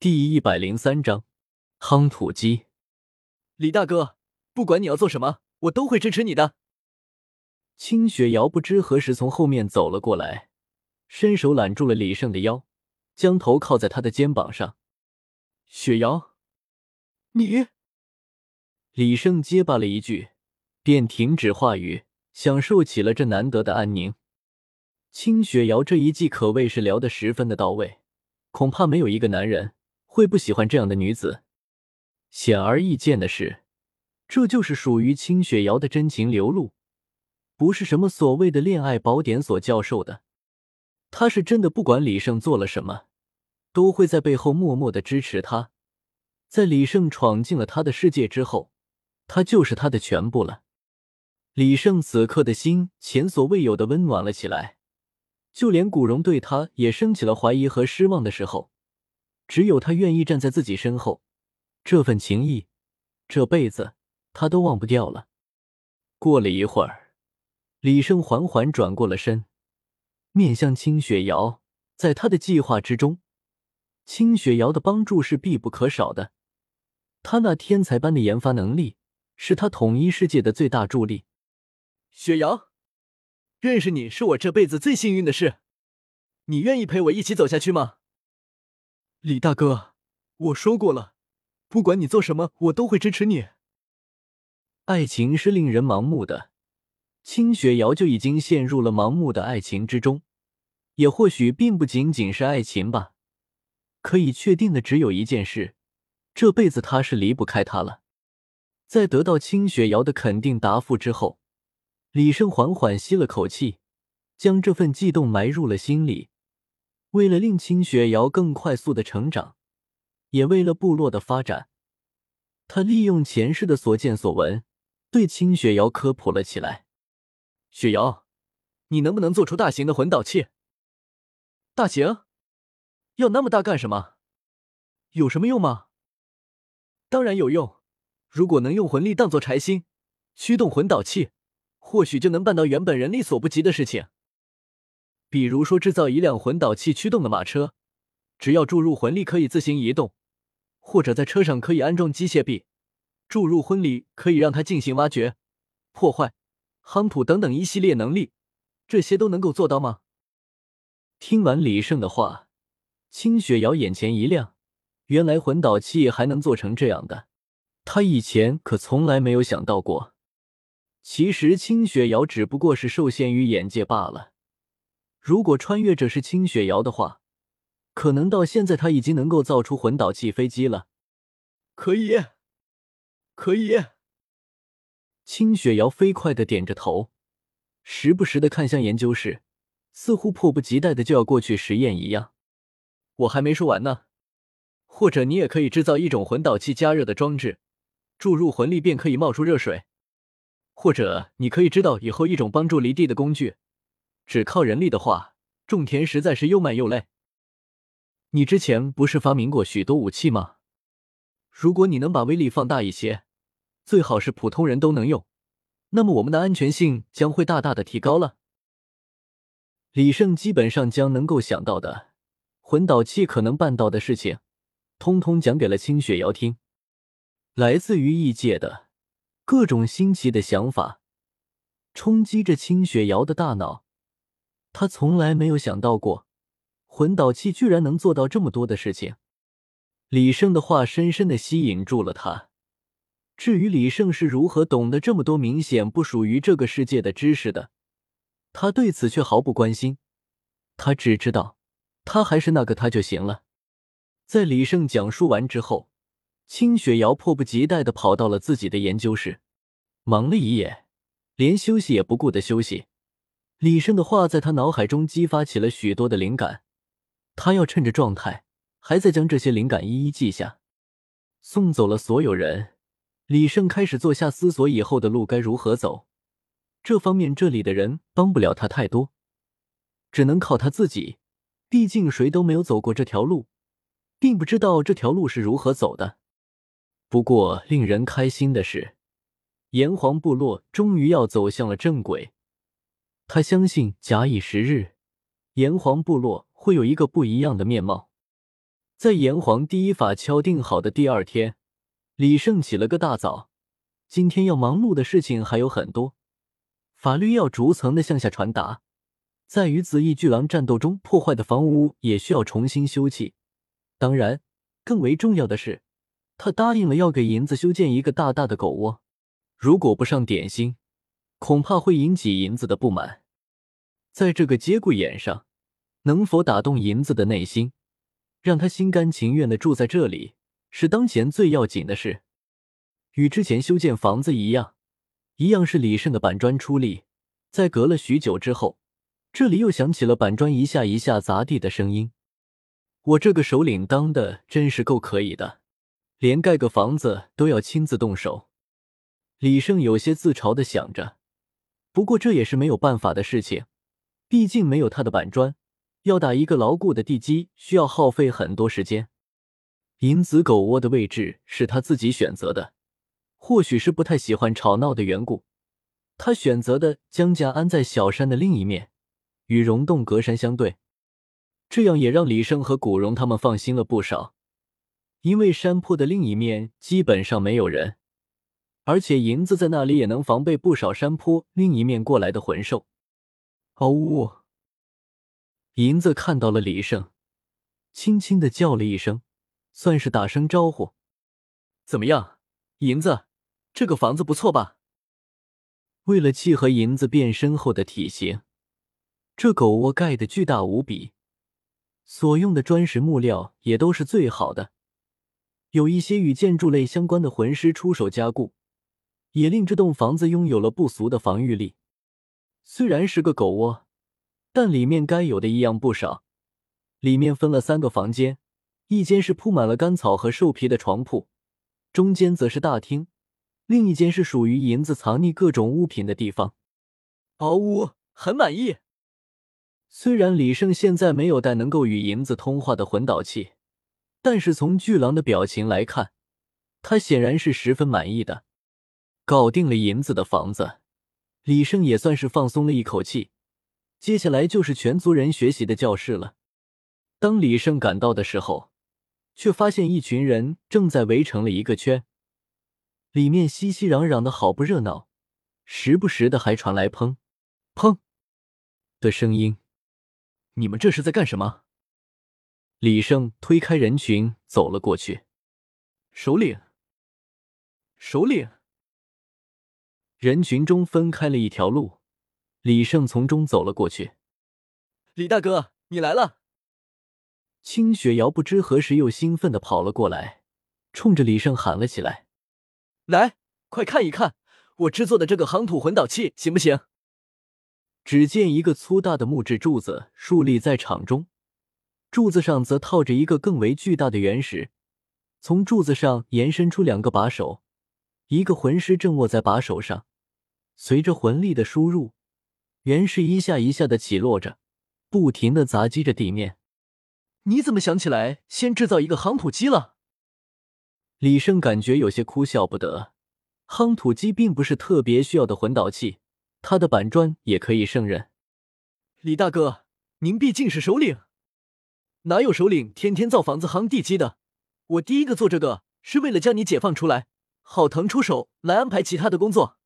第一百零三章，夯土机。李大哥，不管你要做什么，我都会支持你的。清雪瑶不知何时从后面走了过来，伸手揽住了李胜的腰，将头靠在他的肩膀上。雪瑶，你……李胜结巴了一句，便停止话语，享受起了这难得的安宁。清雪瑶这一计可谓是聊得十分的到位，恐怕没有一个男人会不喜欢这样的女子。显而易见的是，这就是属于清雪瑶的真情流露。不是什么所谓的恋爱宝典所教授的，他是真的不管李胜做了什么，都会在背后默默的支持他。在李胜闯进了他的世界之后，他就是他的全部了。李胜此刻的心前所未有的温暖了起来，就连古荣对他也升起了怀疑和失望的时候，只有他愿意站在自己身后，这份情谊，这辈子他都忘不掉了。过了一会儿。李胜缓缓转过了身，面向清雪瑶。在他的计划之中，清雪瑶的帮助是必不可少的。他那天才般的研发能力，是他统一世界的最大助力。雪瑶，认识你是我这辈子最幸运的事。你愿意陪我一起走下去吗？李大哥，我说过了，不管你做什么，我都会支持你。爱情是令人盲目的。清雪瑶就已经陷入了盲目的爱情之中，也或许并不仅仅是爱情吧。可以确定的只有一件事：这辈子他是离不开他了。在得到清雪瑶的肯定答复之后，李胜缓缓吸了口气，将这份悸动埋入了心里。为了令清雪瑶更快速的成长，也为了部落的发展，他利用前世的所见所闻，对清雪瑶科普了起来。雪瑶，你能不能做出大型的魂导器？大型？要那么大干什么？有什么用吗？当然有用。如果能用魂力当做柴薪，驱动魂导器，或许就能办到原本人力所不及的事情。比如说，制造一辆魂导器驱动的马车，只要注入魂力可以自行移动；或者在车上可以安装机械臂，注入魂力可以让它进行挖掘、破坏。夯土等等一系列能力，这些都能够做到吗？听完李胜的话，清雪瑶眼前一亮，原来魂导器还能做成这样的，他以前可从来没有想到过。其实清雪瑶只不过是受限于眼界罢了。如果穿越者是清雪瑶的话，可能到现在他已经能够造出魂导器飞机了。可以，可以。清雪瑶飞快的点着头，时不时的看向研究室，似乎迫不及待的就要过去实验一样。我还没说完呢，或者你也可以制造一种魂导器加热的装置，注入魂力便可以冒出热水。或者你可以知道以后一种帮助离地的工具，只靠人力的话，种田实在是又慢又累。你之前不是发明过许多武器吗？如果你能把威力放大一些。最好是普通人都能用，那么我们的安全性将会大大的提高了。李胜基本上将能够想到的魂导器可能办到的事情，通通讲给了清雪瑶听。来自于异界的各种新奇的想法，冲击着清雪瑶的大脑。他从来没有想到过，魂导器居然能做到这么多的事情。李胜的话深深的吸引住了他。至于李胜是如何懂得这么多明显不属于这个世界的知识的，他对此却毫不关心。他只知道，他还是那个他就行了。在李胜讲述完之后，清雪瑶迫不及待的跑到了自己的研究室，忙了一夜，连休息也不顾的休息。李胜的话在他脑海中激发起了许多的灵感，他要趁着状态还在将这些灵感一一记下。送走了所有人。李胜开始坐下思索以后的路该如何走，这方面这里的人帮不了他太多，只能靠他自己。毕竟谁都没有走过这条路，并不知道这条路是如何走的。不过令人开心的是，炎黄部落终于要走向了正轨。他相信，假以时日，炎黄部落会有一个不一样的面貌。在炎黄第一法敲定好的第二天，李胜起了个大早。今天要忙碌的事情还有很多，法律要逐层的向下传达，在与紫翼巨狼战斗中破坏的房屋也需要重新修葺。当然，更为重要的是，他答应了要给银子修建一个大大的狗窝。如果不上点心，恐怕会引起银子的不满。在这个节骨眼上，能否打动银子的内心？让他心甘情愿的住在这里，是当前最要紧的事。与之前修建房子一样，一样是李胜的板砖出力。在隔了许久之后，这里又响起了板砖一下一下砸地的声音。我这个首领当的真是够可以的，连盖个房子都要亲自动手。李胜有些自嘲的想着。不过这也是没有办法的事情，毕竟没有他的板砖。要打一个牢固的地基，需要耗费很多时间。银子狗窝的位置是他自己选择的，或许是不太喜欢吵闹的缘故，他选择的将家安在小山的另一面，与溶洞隔山相对。这样也让李胜和古荣他们放心了不少，因为山坡的另一面基本上没有人，而且银子在那里也能防备不少山坡另一面过来的魂兽。嗷呜！银子看到了李胜，轻轻的叫了一声，算是打声招呼。怎么样，银子，这个房子不错吧？为了契合银子变身后的体型，这狗窝盖的巨大无比，所用的砖石木料也都是最好的，有一些与建筑类相关的魂师出手加固，也令这栋房子拥有了不俗的防御力。虽然是个狗窝。但里面该有的一样不少。里面分了三个房间，一间是铺满了干草和兽皮的床铺，中间则是大厅，另一间是属于银子藏匿各种物品的地方。嗷呜，很满意。虽然李胜现在没有带能够与银子通话的魂导器，但是从巨狼的表情来看，他显然是十分满意的。搞定了银子的房子，李胜也算是放松了一口气。接下来就是全族人学习的教室了。当李胜赶到的时候，却发现一群人正在围成了一个圈，里面熙熙攘攘的好不热闹，时不时的还传来砰砰的声音。你们这是在干什么？李胜推开人群走了过去。首领，首领。人群中分开了一条路。李胜从中走了过去。李大哥，你来了！清雪瑶不知何时又兴奋的跑了过来，冲着李胜喊了起来：“来，快看一看我制作的这个夯土魂导器，行不行？”只见一个粗大的木质柱子竖立在场中，柱子上则套着一个更为巨大的原石，从柱子上延伸出两个把手，一个魂师正握在把手上，随着魂力的输入。原石一下一下的起落着，不停的砸击着地面。你怎么想起来先制造一个夯土机了？李胜感觉有些哭笑不得。夯土机并不是特别需要的魂导器，他的板砖也可以胜任。李大哥，您毕竟是首领，哪有首领天天造房子夯地基的？我第一个做这个是为了将你解放出来，好腾出手来安排其他的工作。